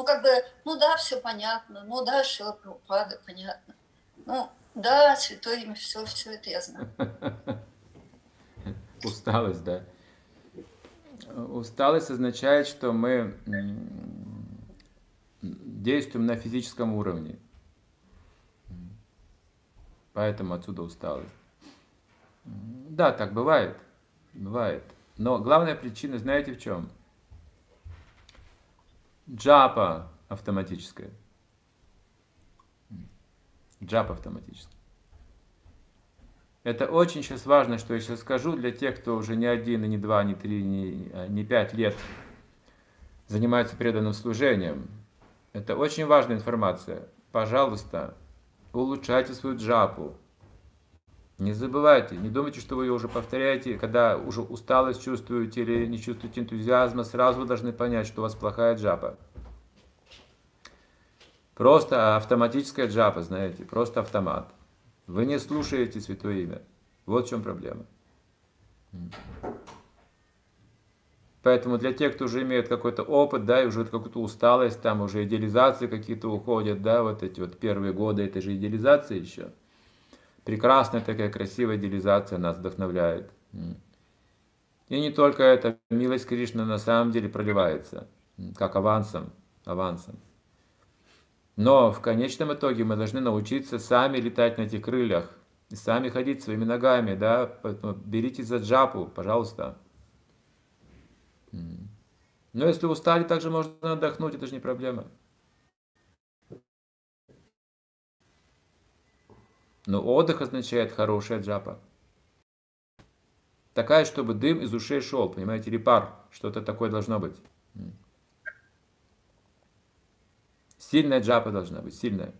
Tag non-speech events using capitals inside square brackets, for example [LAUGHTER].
Ну, как бы, ну да, все понятно, ну да, Шила Прабхупада, понятно. Ну, да, святое имя, все, все это я знаю. [LAUGHS] Усталость, да. Усталость означает, что мы действуем на физическом уровне. Поэтому отсюда усталость. Да, так бывает. Бывает. Но главная причина, знаете в чем? Джапа автоматическая. Джапа автоматическая. Это очень сейчас важно, что я сейчас скажу для тех, кто уже не один, и не два, не три, не, а, не пять лет занимается преданным служением. Это очень важная информация. Пожалуйста, улучшайте свою джапу. Не забывайте, не думайте, что вы ее уже повторяете, когда уже усталость чувствуете или не чувствуете энтузиазма, сразу вы должны понять, что у вас плохая джапа. Просто автоматическая джапа, знаете, просто автомат. Вы не слушаете Святое Имя. Вот в чем проблема. Поэтому для тех, кто уже имеет какой-то опыт, да, и уже какую-то усталость, там уже идеализации какие-то уходят, да, вот эти вот первые годы этой же идеализации еще. Прекрасная такая красивая идеализация нас вдохновляет. И не только это, милость Кришны на самом деле проливается, как авансом, авансом. Но в конечном итоге мы должны научиться сами летать на этих крыльях, и сами ходить своими ногами, да, поэтому берите за джапу, пожалуйста. Но если устали, также можно отдохнуть, это же не проблема. Но отдых означает хорошая джапа. Такая, чтобы дым из ушей шел, понимаете, или пар, что-то такое должно быть. Сильная джапа должна быть, сильная.